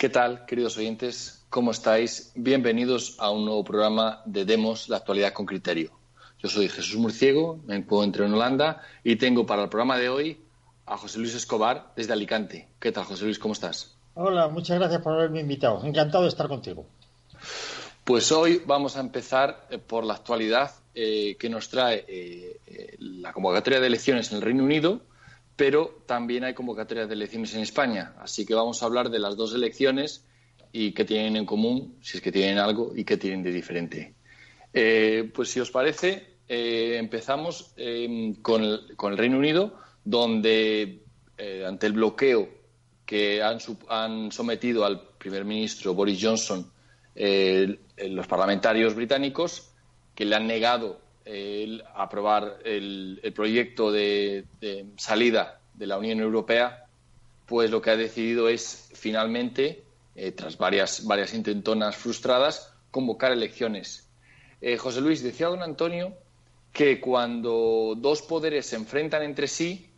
¿Qué tal, queridos oyentes? ¿Cómo estáis? Bienvenidos a un nuevo programa de Demos, la actualidad con criterio. Yo soy Jesús Murciego, me encuentro en Holanda y tengo para el programa de hoy a José Luis Escobar desde Alicante. ¿Qué tal, José Luis? ¿Cómo estás? Hola, muchas gracias por haberme invitado. Encantado de estar contigo. Pues hoy vamos a empezar eh, por la actualidad eh, que nos trae eh, la convocatoria de elecciones en el Reino Unido pero también hay convocatorias de elecciones en España. Así que vamos a hablar de las dos elecciones y qué tienen en común, si es que tienen algo, y qué tienen de diferente. Eh, pues si os parece, eh, empezamos em, con, el, Reino Unido, donde eh, ante el bloqueo que han, han, sometido al primer ministro Boris Johnson los parlamentarios británicos, que le han negado el aprobar el, proyecto de, salida de la Unión Europea, pues lo que ha decidido es finalmente, eh, tras varias, varias intentonas frustradas, convocar elecciones. Eh, José Luis, decía don Antonio que cuando dos poderes se enfrentan entre sí,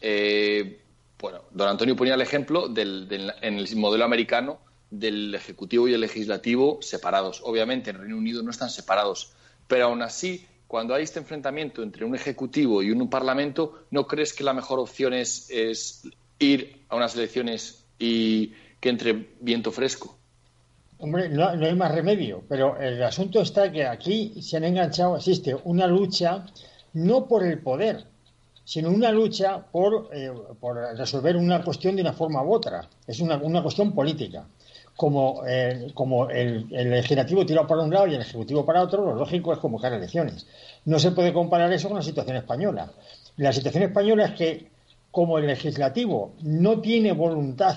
eh, bueno, don Antonio ponía el ejemplo en el modelo americano del Ejecutivo y el Legislativo separados. Obviamente en Reino Unido no están separados, pero aún así, cuando hay este enfrentamiento entre un Ejecutivo y un Parlamento, ¿no crees que la mejor opción es, ir a unas elecciones y que entre viento fresco? Hombre, no, hay más remedio, pero el asunto está que aquí se han enganchado, existe una lucha no por el poder, sino una lucha por, eh, resolver una cuestión de una forma u otra. Es una, una cuestión política como, eh, como el, legislativo tira para un lado y el ejecutivo para otro, lo lógico es convocar elecciones. No se puede comparar eso con la situación española. La situación española es que, como el legislativo no tiene voluntad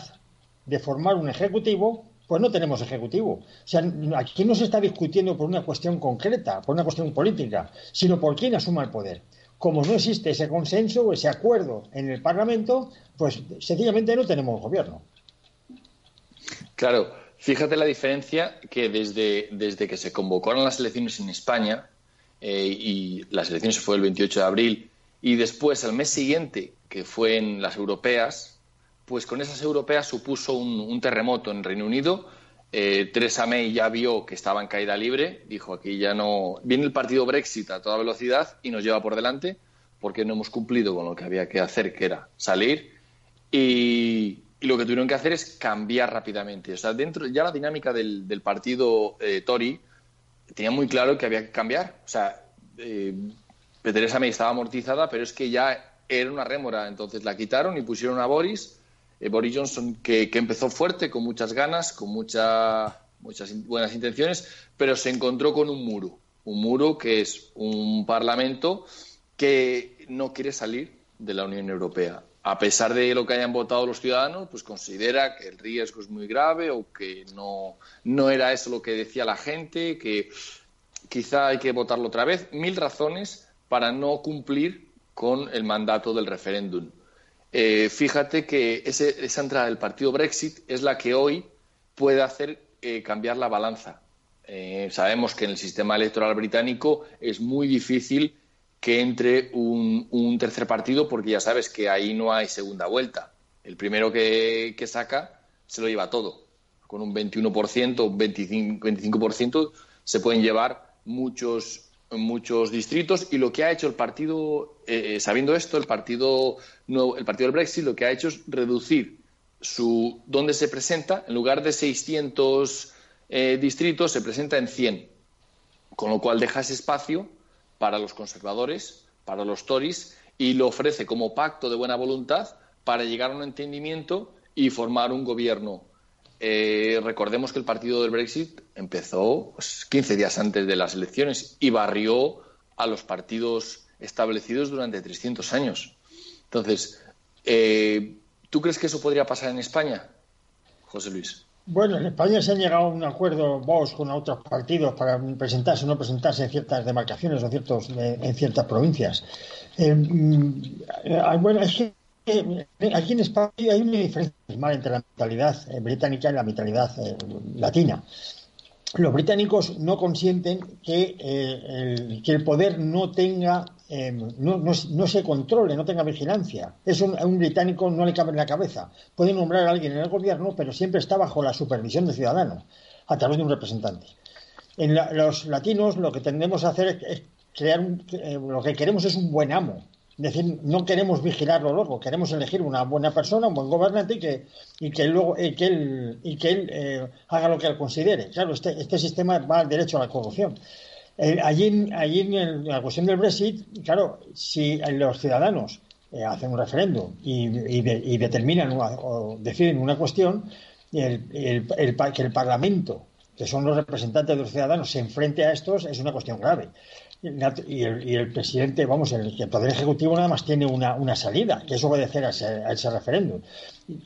de formar un ejecutivo, pues no tenemos ejecutivo. O sea, aquí no se está discutiendo por una cuestión concreta, por una cuestión política, sino por quién asuma el poder. Como no existe ese consenso o ese acuerdo en el Parlamento, pues sencillamente no tenemos gobierno. Claro, fíjate la diferencia que desde, desde que se convocaron las elecciones en España, eh, y las elecciones fue el 28 de abril, y después, el mes siguiente, que fue en las europeas, pues con esas europeas supuso un, terremoto en Reino Unido. Eh, Theresa May ya vio que estaba en caída libre, dijo aquí ya no. Viene el partido Brexit a toda velocidad y nos lleva por delante porque no hemos cumplido con lo que había que hacer, que era salir. Y, y lo que tuvieron que hacer es cambiar rápidamente. O sea, dentro ya la dinámica del, partido eh, Tory tenía muy claro que había que cambiar. O sea, eh, Teresa May estaba amortizada, pero es que ya era una rémora. Entonces la quitaron y pusieron a Boris, eh, Boris Johnson, que, que, empezó fuerte, con muchas ganas, con mucha, muchas buenas intenciones, pero se encontró con un muro. Un muro que es un parlamento que no quiere salir de la Unión Europea a pesar de lo que hayan votado los ciudadanos, pues considera que el riesgo es muy grave o que no, no era eso lo que decía la gente, que quizá hay que votarlo otra vez. Mil razones para no cumplir con el mandato del referéndum. Eh, fíjate que esa entrada del partido Brexit es la que hoy puede hacer eh, cambiar la balanza. Eh, sabemos que en el sistema electoral británico es muy difícil que entre un, tercer partido porque ya sabes que ahí no hay segunda vuelta. El primero que, saca se lo lleva todo. Con un 21%, un 25%, 25% se pueden llevar muchos, muchos distritos y lo que ha hecho el partido, eh, eh, sabiendo esto, el partido, el partido del Brexit lo que ha hecho es reducir su dónde se presenta, en lugar de 600 eh, distritos, se presenta en 100, con lo cual deja ese espacio para los conservadores, para los Tories, y lo ofrece como pacto de buena voluntad para llegar a un entendimiento y formar un gobierno. Eh, recordemos que el partido del Brexit empezó 15 pues, días antes de las elecciones y barrió a los partidos establecidos durante 300 años. Entonces, eh, ¿tú crees que eso podría pasar en España, José Luis? Bueno, en España se han llegado a un acuerdo vos con otros partidos para presentarse o no presentarse en ciertas demarcaciones o ciertos, en ciertas provincias. Eh, mm, eh, bueno, es que aquí en España hay una diferencia entre la mentalidad británica y la mentalidad latina los británicos no consienten que, que el poder no tenga Em, no, no, se controle, no tenga vigilancia. Eso a un británico no le cabe en la cabeza. Puede nombrar a alguien en el gobierno, pero siempre está bajo la supervisión del ciudadano, a través de un representante. En los latinos lo que tendemos a hacer es, crear, eh, lo que queremos es un buen amo. Es decir, no queremos vigilarlo luego, queremos elegir una buena persona, un buen gobernante y que, y que luego que él, y que él eh, haga lo que él considere. Claro, este, este sistema va al derecho a la corrupción. Eh, allí, allí en, la cuestión del Brexit, claro, si los ciudadanos eh, hacen un referéndum y, determinan o deciden una cuestión, el, que el Parlamento, que son los representantes de los ciudadanos, se enfrente a estos es una cuestión grave y el, presidente, vamos, el, Poder Ejecutivo nada más tiene una, salida, que es obedecer a ese, referéndum.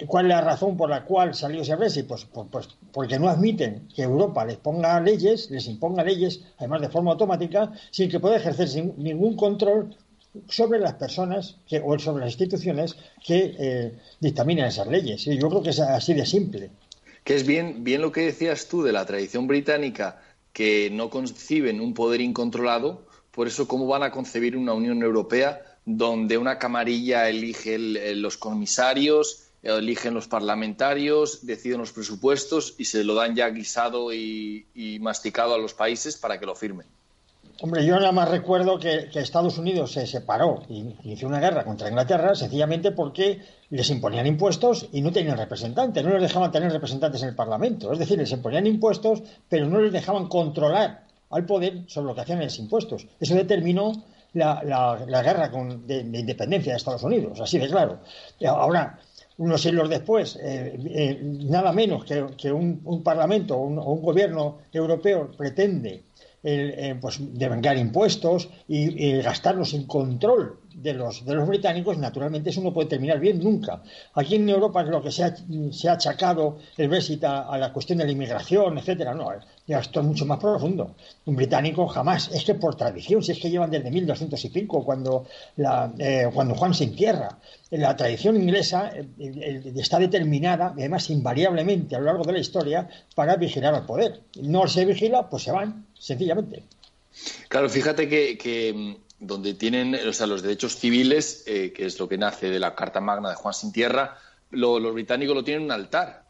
¿Cuál es la razón por la cual salió ese Brexit? Pues, pues, pues, porque no admiten que Europa les ponga leyes, les imponga leyes, además de forma automática, sin que pueda ejercer ningún control sobre las personas que, o sobre las instituciones que eh, dictaminan esas leyes. Y yo creo que es así de simple. Que es bien, bien lo que decías tú de la tradición británica que no conciben un poder incontrolado, por eso cómo van a concebir una Unión Europea donde una camarilla elige los comisarios, eligen los parlamentarios, deciden los presupuestos y se lo dan ya guisado y masticado a los países para que lo firmen. Hombre, yo nada más recuerdo que, Estados Unidos se separó y inició una guerra contra Inglaterra sencillamente porque les imponían impuestos y no tenían representantes, no les dejaban tener representantes en el Parlamento. Es decir, les imponían impuestos, pero no les dejaban controlar al poder sobre lo que hacían los impuestos. Eso determinó la, guerra de, independencia de Estados Unidos, así de claro. Ahora, unos siglos después, eh, eh, nada menos que, un, Parlamento o un gobierno europeo pretende el, eh, pues, devengar impuestos y, gastarlos sin control de los, de los británicos, naturalmente eso no puede terminar bien nunca. Aquí en Europa lo que se ha, se ha achacado el Brexit a, la cuestión de la inmigración, etcétera. No, esto es mucho más profundo. Un británico jamás, es que por tradición, si es que llevan desde 1200 y pico, cuando, la, eh, cuando Juan se entierra. La tradición inglesa está determinada, además invariablemente a lo largo de la historia, para vigilar al poder. No se vigila, pues se van, sencillamente. Claro, fíjate que, donde tienen o sea, los derechos civiles, eh, que es lo que nace de la Carta Magna de Juan Sin Tierra, los británicos lo tienen en un altar.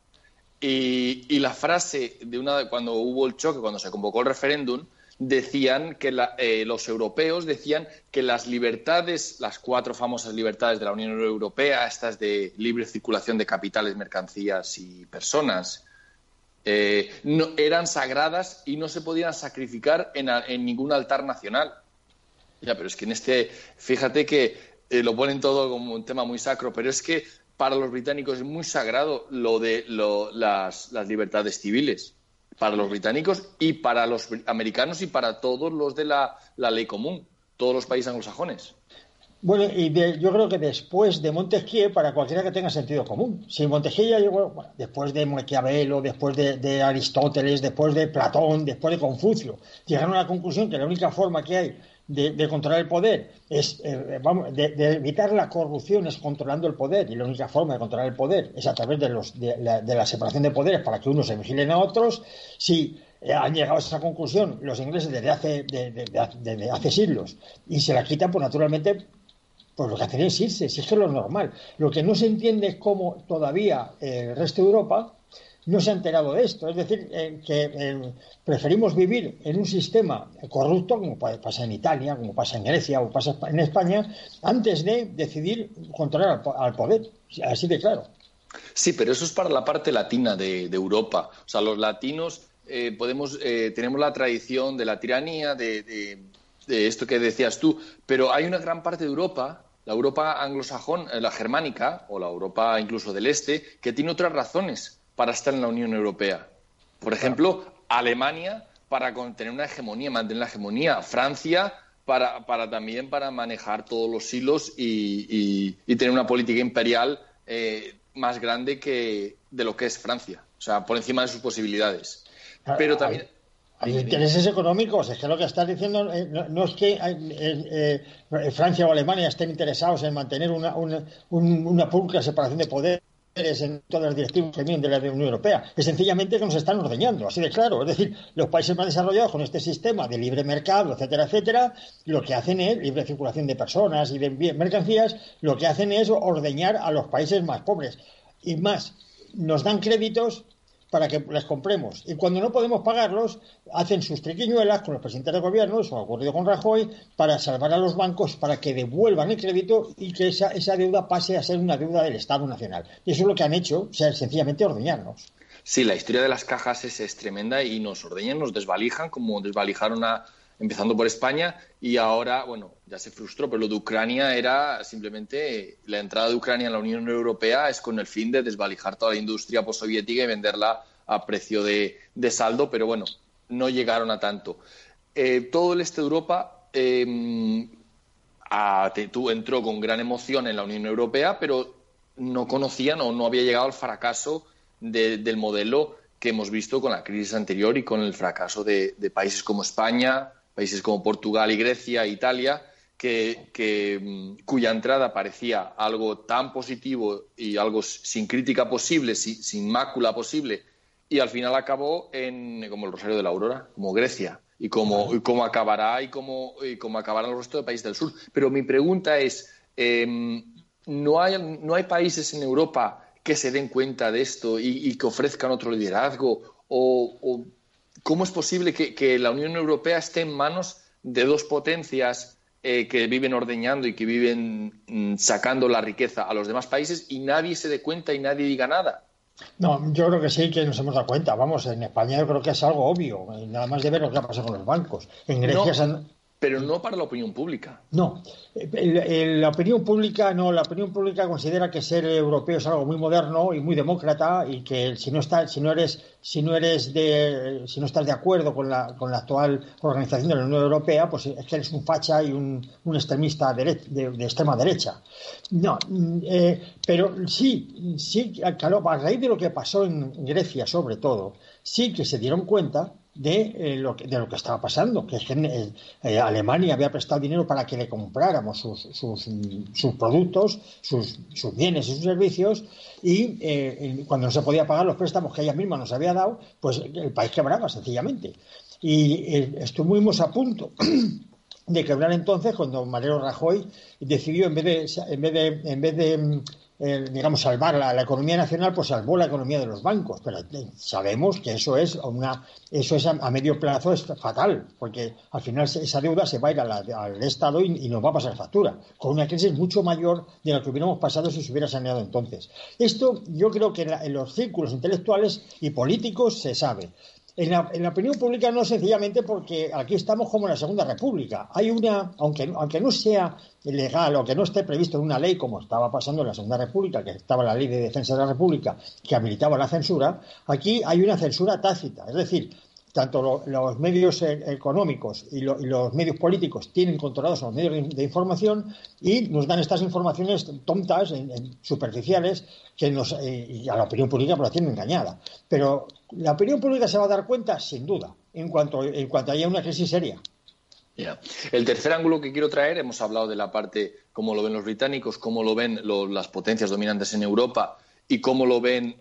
Y, la frase de una cuando hubo el choque, cuando se convocó el referéndum, decían que eh, los europeos decían que las libertades, las cuatro famosas libertades de la Unión Europea, estas de libre circulación de capitales, mercancías y personas, eh, no, eran sagradas y no se podían sacrificar en, ningún altar nacional. Ya, pero es que en este, fíjate que eh, lo ponen todo como un tema muy sacro, pero es que para los británicos es muy sagrado lo de las, libertades civiles. Para los británicos y para los americanos y para todos los de la, ley común, todos los países anglosajones. Bueno, y yo creo que después de Montesquieu, para cualquiera que tenga sentido común, si Montesquieu ya llegó, después de Maquiavelo, después de, Aristóteles, después de Platón, después de Confucio, llegaron a la conclusión que la única forma que hay de, controlar el poder, es eh, vamos, de, evitar la corrupción es controlando el poder y la única forma de controlar el poder es a través de, los, de, la, separación de poderes para que unos se vigilen a otros. Si eh, han llegado a esa conclusión los ingleses desde hace, desde hace siglos y se la quitan, pues naturalmente pues lo que hacen es irse, si es que es lo normal. Lo que no se entiende es cómo todavía el resto de Europa no se ha enterado de esto. Es decir, eh, que eh, preferimos vivir en un sistema corrupto, como pasa en Italia, como pasa en Grecia o pasa en España, antes de decidir controlar al, poder. Así de claro. Sí, pero eso es para la parte latina de, Europa. O sea, los latinos eh, podemos, tenemos la tradición de la tiranía, de, de esto que decías tú, pero hay una gran parte de Europa la Europa anglosajón, la germánica, o la Europa incluso del este, que tiene otras razones para estar en la Unión Europea. Por ejemplo, Alemania para tener una hegemonía, mantener la hegemonía. Francia para, para también para manejar todos los hilos y, tener una política imperial eh, más grande que de lo que es Francia, o sea, por encima de sus posibilidades. Ah, Pero también... Hay intereses económicos, es que lo que estás diciendo eh, no, es que eh, Francia o Alemania estén interesados en mantener una, una, una pulcra separación de poder en todas las directivas que de la Unión Europea. Es sencillamente que nos están ordeñando, así de claro. Es decir, los países más desarrollados con este sistema de libre mercado, etcétera, etcétera, lo que hacen es, libre circulación de personas y de mercancías, lo que hacen es ordeñar a los países más pobres. Y más, nos dan créditos para que les compremos. Y cuando no podemos pagarlos, hacen sus triquiñuelas con los presidentes de gobierno, eso ha ocurrido con Rajoy, para salvar a los bancos, para que devuelvan el crédito y que esa, esa deuda pase a ser una deuda del Estado Nacional. Y eso es lo que han hecho, o sea, sencillamente ordeñarnos. Sí, la historia de las cajas es, es tremenda y nos ordeñan, nos desvalijan, como desvalijaron a, empezando por España, y ahora, bueno, ya se frustró, pero lo de Ucrania era simplemente la entrada de Ucrania en la Unión Europea es con el fin de desvalijar toda la industria postsoviética y venderla a precio de, saldo, pero bueno, no llegaron a tanto. Eh, todo el este de Europa eh, entró con gran emoción en la Unión Europea, pero no conocían o no había llegado al fracaso del modelo que hemos visto con la crisis anterior y con el fracaso de países como España, países como Portugal y Grecia, Italia, que, mm, cuya entrada parecía algo tan positivo y algo sin crítica posible, sin, mácula posible, y al final acabó en, como el Rosario de la Aurora, como Grecia, y como, acabará y como, y acabarán los restos de países del sur. Pero mi pregunta es, em, ¿no, hay, ¿no hay países en Europa que se den cuenta de esto y, que ofrezcan otro liderazgo? ¿O, ¿Cómo es posible que, la Unión Europea esté en manos de dos potencias eh, que viven ordeñando y que viven mm, sacando la riqueza a los demás países y nadie se dé cuenta y nadie diga nada? No, yo creo que sí que nos hemos dado cuenta. Vamos, en España yo creo que es algo obvio, nada más de ver lo que ha pasado con los bancos. En Grecia se han pero no para la opinión pública. No, la opinión pública no, la opinión pública considera que ser europeo es algo muy moderno y muy demócrata y que si no estás, si no eres, si no eres de, si no estás de acuerdo con la, con la actual organización de la Unión Europea, pues es que eres un facha y un, extremista de, de, extrema derecha. No, eh, pero sí, sí, claro, a raíz de lo que pasó en Grecia sobre todo, sí que se dieron cuenta de, eh, lo que, de lo que estaba pasando, que es que eh, eh, Alemania había prestado dinero para que le compráramos sus, sus, sus productos, sus, sus, bienes y sus servicios, y cuando no se podía pagar los préstamos que ella misma nos había dado, pues el país quebraba sencillamente. Y estuvimos a punto de quebrar entonces cuando Mariano Rajoy decidió, en vez de, en vez de, en vez de mm, eh, digamos, salvar la, economía nacional, pues salvó la economía de los bancos. Pero eh, sabemos que eso es una, eso es a, medio plazo es fatal, porque al final esa deuda se va a ir al Estado y, nos va a pasar factura, con una crisis mucho mayor de la que hubiéramos pasado si se hubiera saneado entonces. Esto yo creo que en los círculos intelectuales y políticos se sabe. En la, opinión pública no sencillamente porque aquí estamos como en la Segunda República. Hay una, aunque, aunque no sea legal o que no esté previsto en una ley como estaba pasando en la Segunda República, que estaba la Ley de Defensa de la República, que habilitaba la censura, aquí hay una censura tácita. Es decir, tanto los medios e, económicos y, los medios políticos tienen controlados los medios de información y nos dan estas informaciones tontas, superficiales, que nos, eh, y a la opinión pública por la tienen engañada. Pero la opinión pública se va a dar cuenta, sin duda, en cuanto, en cuanto haya una crisis seria. El tercer ángulo que quiero traer, hemos hablado de la parte, cómo lo ven los británicos, cómo lo ven las potencias dominantes en Europa y cómo lo ven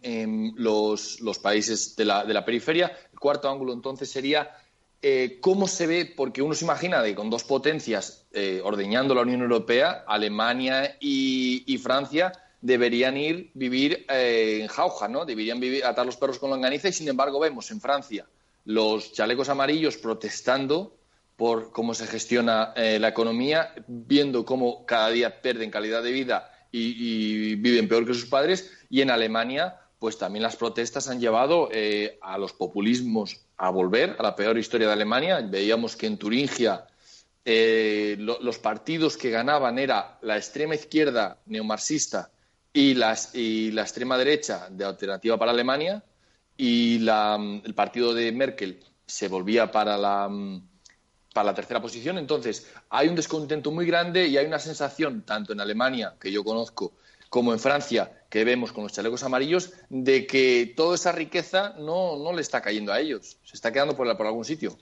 los, países de la, periferia. El cuarto ángulo entonces sería eh, cómo se ve, porque uno se imagina de con dos potencias eh, ordeñando la Unión Europea, Alemania y, Francia, deberían ir vivir eh, en jauja, ¿no? Deberían vivir, atar los perros con longaniza y sin embargo vemos en Francia los chalecos amarillos protestando por cómo se gestiona la economía, viendo cómo cada día pierden calidad de vida y, viven peor que sus padres. Y en Alemania, pues también las protestas han llevado eh, a los populismos a volver a la peor historia de Alemania. Veíamos que en Turingia eh, los partidos que ganaban era la extrema izquierda neomarxista y, las, y la extrema derecha de Alternativa para Alemania y el partido de Merkel se volvía para la para la tercera posición. Entonces, hay un descontento muy grande y hay una sensación, tanto en Alemania, que yo conozco, como en Francia, que vemos con los chalecos amarillos, de que toda esa riqueza no, no le está cayendo a ellos, se está quedando por, por algún sitio.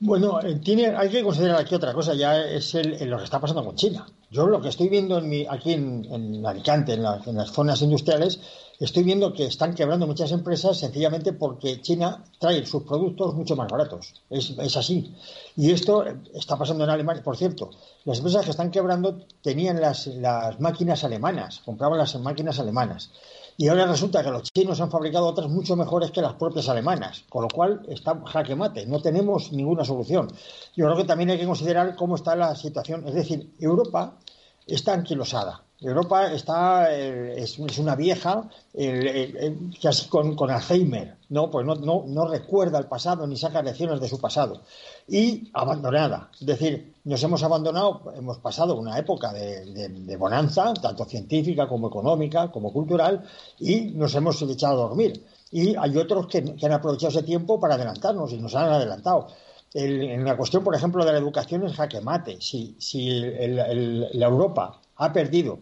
Bueno, eh, tiene, hay que considerar aquí otra cosa, ya es el, lo que está pasando con China. Yo lo que estoy viendo en mi, aquí en, en Alicante, en, en, las zonas industriales, estoy viendo que están quebrando muchas empresas sencillamente porque China trae sus productos mucho más baratos. Es, así. Y esto está pasando en Alemania. Por cierto, las empresas que están quebrando tenían las, las máquinas alemanas, compraban las máquinas alemanas. Y ahora resulta que los chinos han fabricado otras mucho mejores que las propias alemanas, con lo cual está jaque mate, no tenemos ninguna solución. Yo creo que también hay que considerar cómo está la situación, es decir, Europa está anquilosada. Europa está, eh, es, una vieja, eh, casi con, con, Alzheimer, ¿no? Pues no, no, no, recuerda el pasado ni saca lecciones de su pasado. Y abandonada. Es decir, nos hemos abandonado, hemos pasado una época de, de, bonanza, tanto científica como económica, como cultural, y nos hemos echado a dormir. Y hay otros que, han aprovechado ese tiempo para adelantarnos y nos han adelantado. El, en la cuestión, por ejemplo, de la educación es jaque mate. Si, si la Europa ha perdido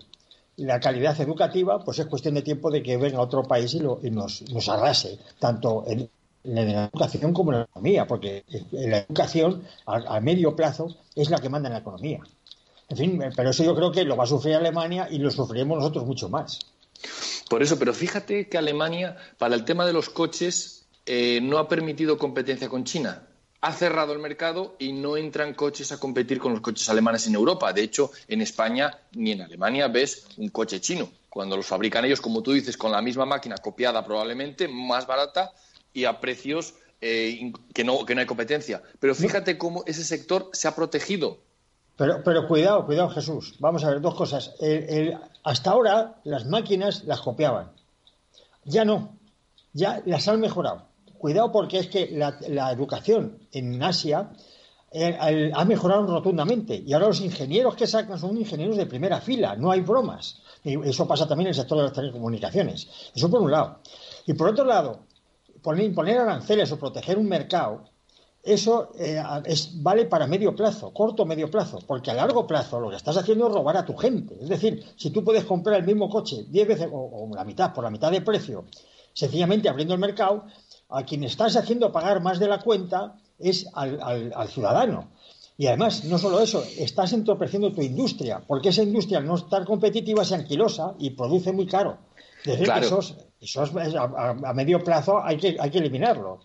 la calidad educativa, pues es cuestión de tiempo de que venga otro país y, lo, y nos, nos, arrase, tanto en, la educación como en la economía, porque la educación a, a, medio plazo es la que manda en la economía. En fin, pero eso yo creo que lo va a sufrir Alemania y lo sufriremos nosotros mucho más. Por eso, pero fíjate que Alemania, para el tema de los coches, eh, no ha permitido competencia con China ha cerrado el mercado y no entran coches a competir con los coches alemanes en Europa. De hecho, en España ni en Alemania ves un coche chino. Cuando los fabrican ellos, como tú dices, con la misma máquina copiada probablemente, más barata y a precios eh, que, no, que no hay competencia. Pero fíjate cómo ese sector se ha protegido. Pero, pero cuidado, cuidado Jesús. Vamos a ver dos cosas. El, el, hasta ahora las máquinas las copiaban. Ya no. Ya las han mejorado cuidado porque es que la, educación en Asia eh, ha mejorado rotundamente y ahora los ingenieros que sacan son ingenieros de primera fila, no hay bromas. Y eso pasa también en el sector de las telecomunicaciones. Eso por un lado. Y por otro lado, poner, poner aranceles o proteger un mercado, eso eh, vale para medio plazo, corto o medio plazo, porque a largo plazo lo que estás haciendo es robar a tu gente. Es decir, si tú puedes comprar el mismo coche 10 veces o, o la mitad, por la mitad de precio, sencillamente abriendo el mercado, a quien estás haciendo pagar más de la cuenta es al, al, al, ciudadano. Y además, no solo eso, estás entorpeciendo tu industria, porque esa industria al no estar competitiva se anquilosa y produce muy caro. Decir claro. que esos, esos a, a, medio plazo hay que, hay que eliminarlo.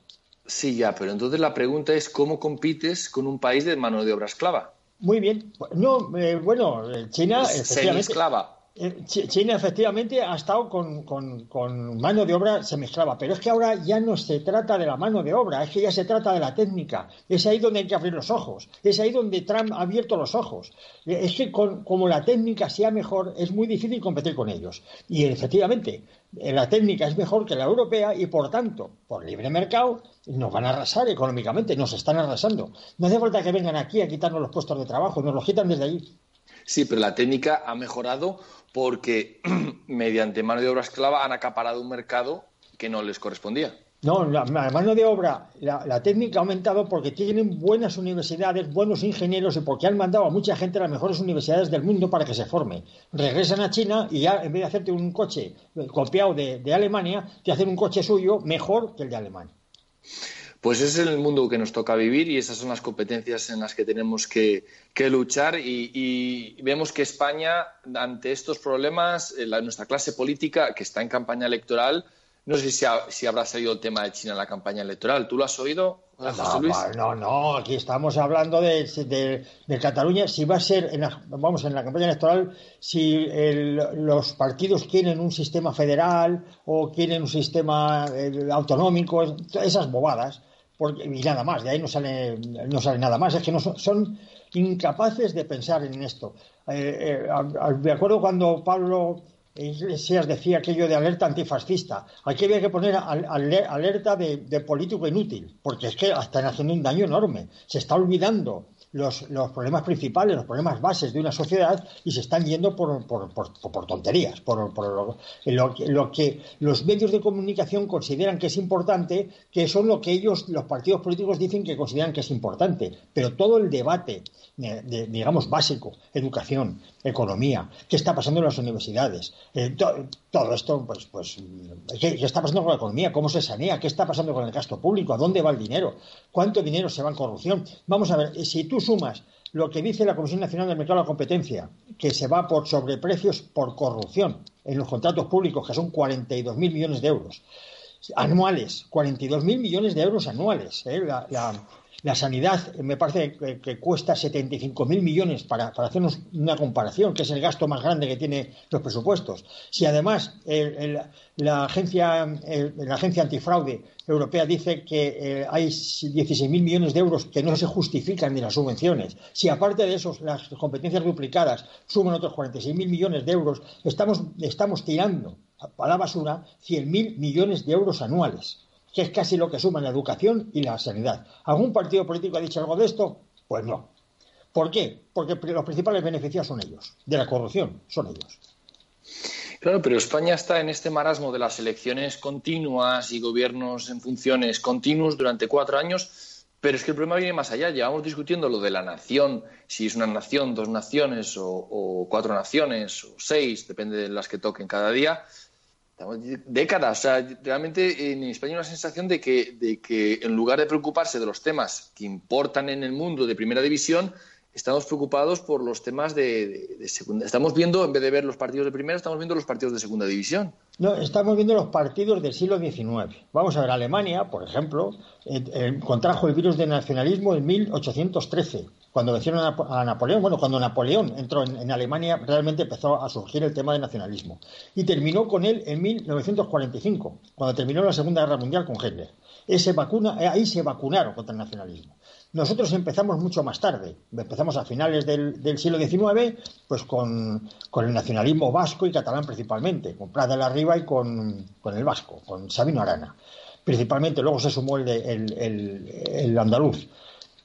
Sí, ya, pero entonces la pregunta es cómo compites con un país de mano de obra esclava. Muy bien. No, eh, bueno, China... Pues semi-esclava. China efectivamente ha estado con, mano de obra semesclava, pero es que ahora ya no se trata de la mano de obra, es que ya se trata de la técnica. Es ahí donde hay que abrir los ojos, es ahí donde Trump ha abierto los ojos. Es que con, como la técnica sea mejor, es muy difícil competir con ellos. Y efectivamente, la técnica es mejor que la europea y por tanto, por libre mercado, nos van a arrasar económicamente, nos están arrasando. No hace falta que vengan aquí a quitarnos los puestos de trabajo, nos los quitan desde allí. Sí, pero la técnica ha mejorado porque mediante mano de obra esclava han acaparado un mercado que no les correspondía. No, la, mano de obra, la, la, técnica ha aumentado porque tienen buenas universidades, buenos ingenieros y porque han mandado a mucha gente a las mejores universidades del mundo para que se forme. Regresan a China y ya en vez de hacerte un coche copiado de, de Alemania, te hacen un coche suyo mejor que el de Alemania. Pues ese es el mundo que nos toca vivir y esas son las competencias en las que tenemos que, que luchar y, y, vemos que España, ante estos problemas, eh, la, nuestra clase política, que está en campaña electoral, no sé si, ha, si, habrá salido el tema de China en la campaña electoral. ¿Tú lo has oído, José no, Luis? No, no, aquí estamos hablando de, de, de Cataluña. Si va a ser, en la, vamos, en la campaña electoral, si el, los partidos quieren un sistema federal o quieren un sistema eh, autonómico, esas bobadas y nada más, de ahí no sale, no sale nada más, es que no son, incapaces de pensar en esto. Eh, eh, me acuerdo cuando Pablo Iglesias decía aquello de alerta antifascista, aquí había que poner al, al, alerta de, de, político inútil, porque es que están haciendo un daño enorme, se está olvidando los, problemas principales, los problemas bases de una sociedad y se están yendo por, por, tonterías, por, lo, que los medios de comunicación consideran que es importante, que son lo que ellos, los partidos políticos, dicen que consideran que es importante. Pero todo el debate, digamos, básico, educación, economía, qué está pasando en las universidades, eh, todo esto, pues, pues ¿qué, está pasando con la economía? ¿Cómo se sanea? ¿Qué está pasando con el gasto público? ¿A dónde va el dinero? ¿Cuánto dinero se va en corrupción? Vamos a ver, si tú sumas lo que dice la Comisión Nacional del Mercado de la Competencia, que se va por sobreprecios por corrupción en los contratos públicos, que son 42.000 millones de euros anuales, 42.000 millones de euros anuales. ¿eh? La sanidad me parece que, cuesta 75.000 millones para, hacernos una comparación, que es el gasto más grande que tiene los presupuestos. Si además la, agencia, la agencia antifraude europea dice que eh, hay 16.000 millones de euros que no se justifican de las subvenciones, si aparte de eso las competencias duplicadas suman otros 46.000 millones de euros, estamos, estamos tirando a la basura 100.000 millones de euros anuales que es casi lo que suman la educación y la sanidad. ¿Algún partido político ha dicho algo de esto? Pues no. ¿Por qué? Porque los principales beneficiados son ellos, de la corrupción son ellos. Claro, pero España está en este marasmo de las elecciones continuas y gobiernos en funciones continuos durante cuatro años, pero es que el problema viene más allá. Llevamos discutiendo lo de la nación, si es una nación, dos naciones o, o cuatro naciones o seis, depende de las que toquen cada día, Estamos décadas. O sea, realmente en España hay una sensación de que, de que en lugar de preocuparse de los temas que importan en el mundo de primera división, estamos preocupados por los temas de, segunda. Estamos viendo, en vez de ver los partidos de primera, estamos viendo los partidos de segunda división. No, estamos viendo los partidos del siglo XIX. Vamos a ver, Alemania, por ejemplo, eh, eh, contrajo el virus del nacionalismo en 1813, cuando vencieron a, Napoleón. Bueno, cuando Napoleón entró en, Alemania, realmente empezó a surgir el tema del nacionalismo. Y terminó con él en 1945, cuando terminó la Segunda Guerra Mundial con Hitler. Ese vacuna, eh, ahí se vacunaron contra el nacionalismo. Nosotros empezamos mucho más tarde, empezamos a finales del, siglo XIX, pues con, el nacionalismo vasco y catalán principalmente, con Prat de la Riva y con, el vasco, con Sabino Arana. Principalmente, luego se sumó el, el, andaluz.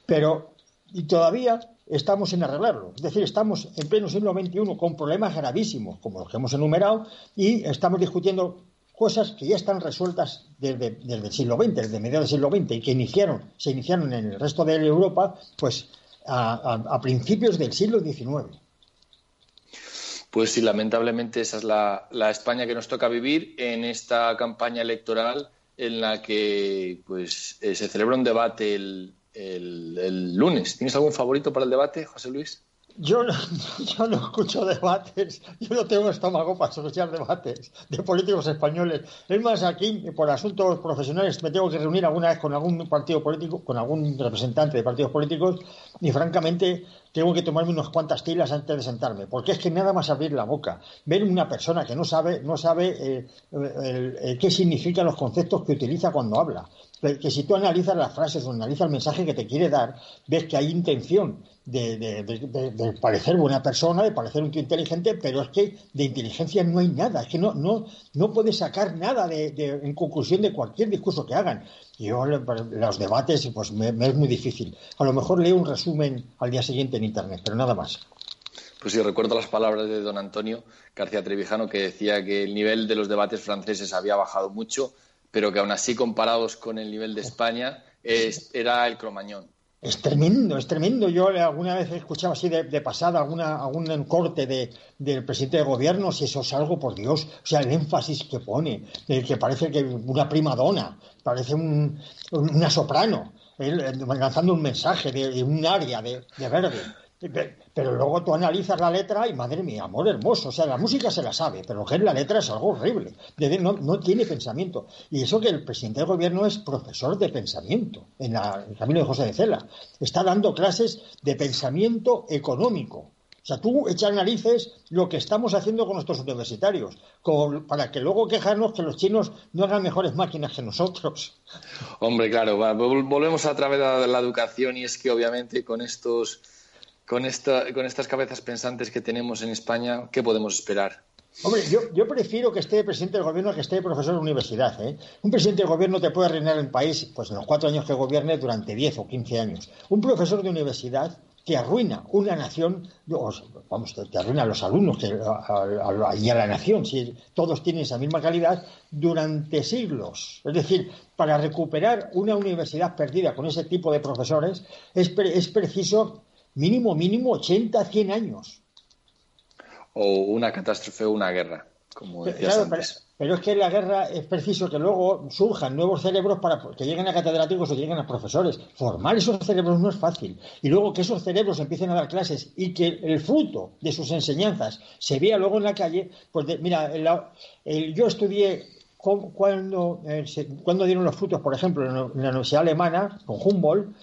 Pero, y todavía estamos en arreglarlo. Es decir, estamos en pleno siglo XXI con problemas gravísimos, como los que hemos enumerado, y estamos discutiendo cosas que ya están resueltas desde, el siglo XX, desde mediados del siglo XX, y que iniciaron, se iniciaron en el resto de Europa, pues a, principios del siglo XIX. Pues sí, lamentablemente esa es la, España que nos toca vivir en esta campaña electoral en la que pues eh, se celebra un debate el, el lunes. ¿Tienes algún favorito para el debate, José Luis? Yo no, yo no escucho debates, yo no tengo estómago para escuchar debates de políticos españoles. Es más, aquí, por asuntos profesionales, me tengo que reunir alguna vez con algún partido político, con algún representante de partidos políticos, y francamente tengo que tomarme unas cuantas tilas antes de sentarme, porque es que nada más abrir la boca, ver una persona que no sabe, no sabe eh, qué significan los conceptos que utiliza cuando habla que si tú analizas las frases o analizas el mensaje que te quiere dar, ves que hay intención de, parecer buena persona, de parecer un tío inteligente, pero es que de inteligencia no hay nada, es que no, no, no puedes sacar nada en conclusión de cualquier discurso que hagan. Yo, los debates, pues me, es muy difícil. A lo mejor leo un resumen al día siguiente en Internet, pero nada más. Pues sí, recuerdo las palabras de don Antonio García Trevijano que decía que el nivel de los debates franceses había bajado mucho pero que aún así comparados con el nivel de España es, era el cromañón. Es tremendo, es tremendo. Yo alguna vez he escuchado así de, pasada alguna, algún corte de, del presidente de gobierno, si eso es algo, por Dios, o sea, el énfasis que pone, el que parece que una prima dona, parece un, una soprano, lanzando un mensaje de, un área de, de verde. Pero luego tú analizas la letra y madre mía, amor hermoso. O sea, la música se la sabe, pero es la letra es algo horrible. No, no tiene pensamiento. Y eso que el presidente del gobierno es profesor de pensamiento en, el camino de José de Cela. Está dando clases de pensamiento económico. O sea, tú echas narices lo que estamos haciendo con nuestros universitarios, para que luego quejarnos que los chinos no hagan mejores máquinas que nosotros. Hombre, claro, volvemos a través de la educación y es que obviamente con estos con, esta, con estas cabezas pensantes que tenemos en España, ¿qué podemos esperar? Hombre, yo, yo, prefiero que esté presidente del gobierno que esté profesor de universidad. ¿eh? Un presidente del gobierno te puede reinar el país pues, en los cuatro años que gobierne durante diez o quince años. Un profesor de universidad te arruina una nación, vamos, te, arruina a los alumnos y a la nación, si todos tienen esa misma calidad, durante siglos. Es decir, para recuperar una universidad perdida con ese tipo de profesores es, es preciso mínimo, mínimo 80, 100 años. O una catástrofe o una guerra, como decías antes. Pero es que en la guerra es preciso que luego surjan nuevos cerebros para que lleguen a catedráticos o lleguen a profesores. Formar esos cerebros no es fácil. Y luego que esos cerebros empiecen a dar clases y que el fruto de sus enseñanzas se vea luego en la calle. Pues mira, yo estudié cuando, eh, cuando dieron los frutos, por ejemplo, en la Universidad Alemana, con Humboldt,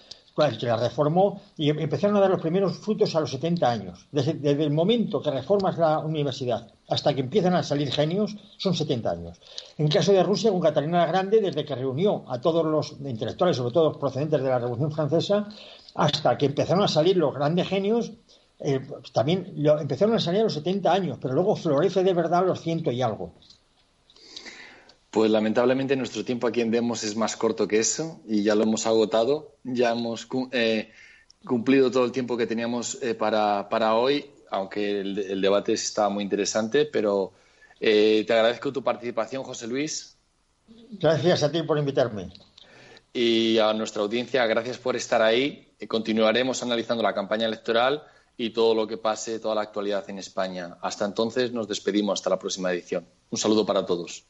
que la reformó y empezaron a dar los primeros frutos a los 70 años. Desde, el momento que reformas la universidad hasta que empiezan a salir genios, son 70 años. En el caso de Rusia, con Catalina la Grande, desde que reunió a todos los intelectuales, sobre todo procedentes de la Revolución Francesa, hasta que empezaron a salir los grandes genios, eh, también empezaron a salir a los 70 años, pero luego florece de verdad los ciento y algo. Pues lamentablemente nuestro tiempo aquí en Demos es más corto que eso y ya lo hemos agotado. Ya hemos eh, cumplido todo el tiempo que teníamos eh, para, hoy, aunque el, debate está muy interesante, pero eh, te agradezco tu participación, José Luis. Gracias a ti por invitarme. Y a nuestra audiencia, gracias por estar ahí. Continuaremos analizando la campaña electoral y todo lo que pase, toda la actualidad en España. Hasta entonces nos despedimos hasta la próxima edición. Un saludo para todos.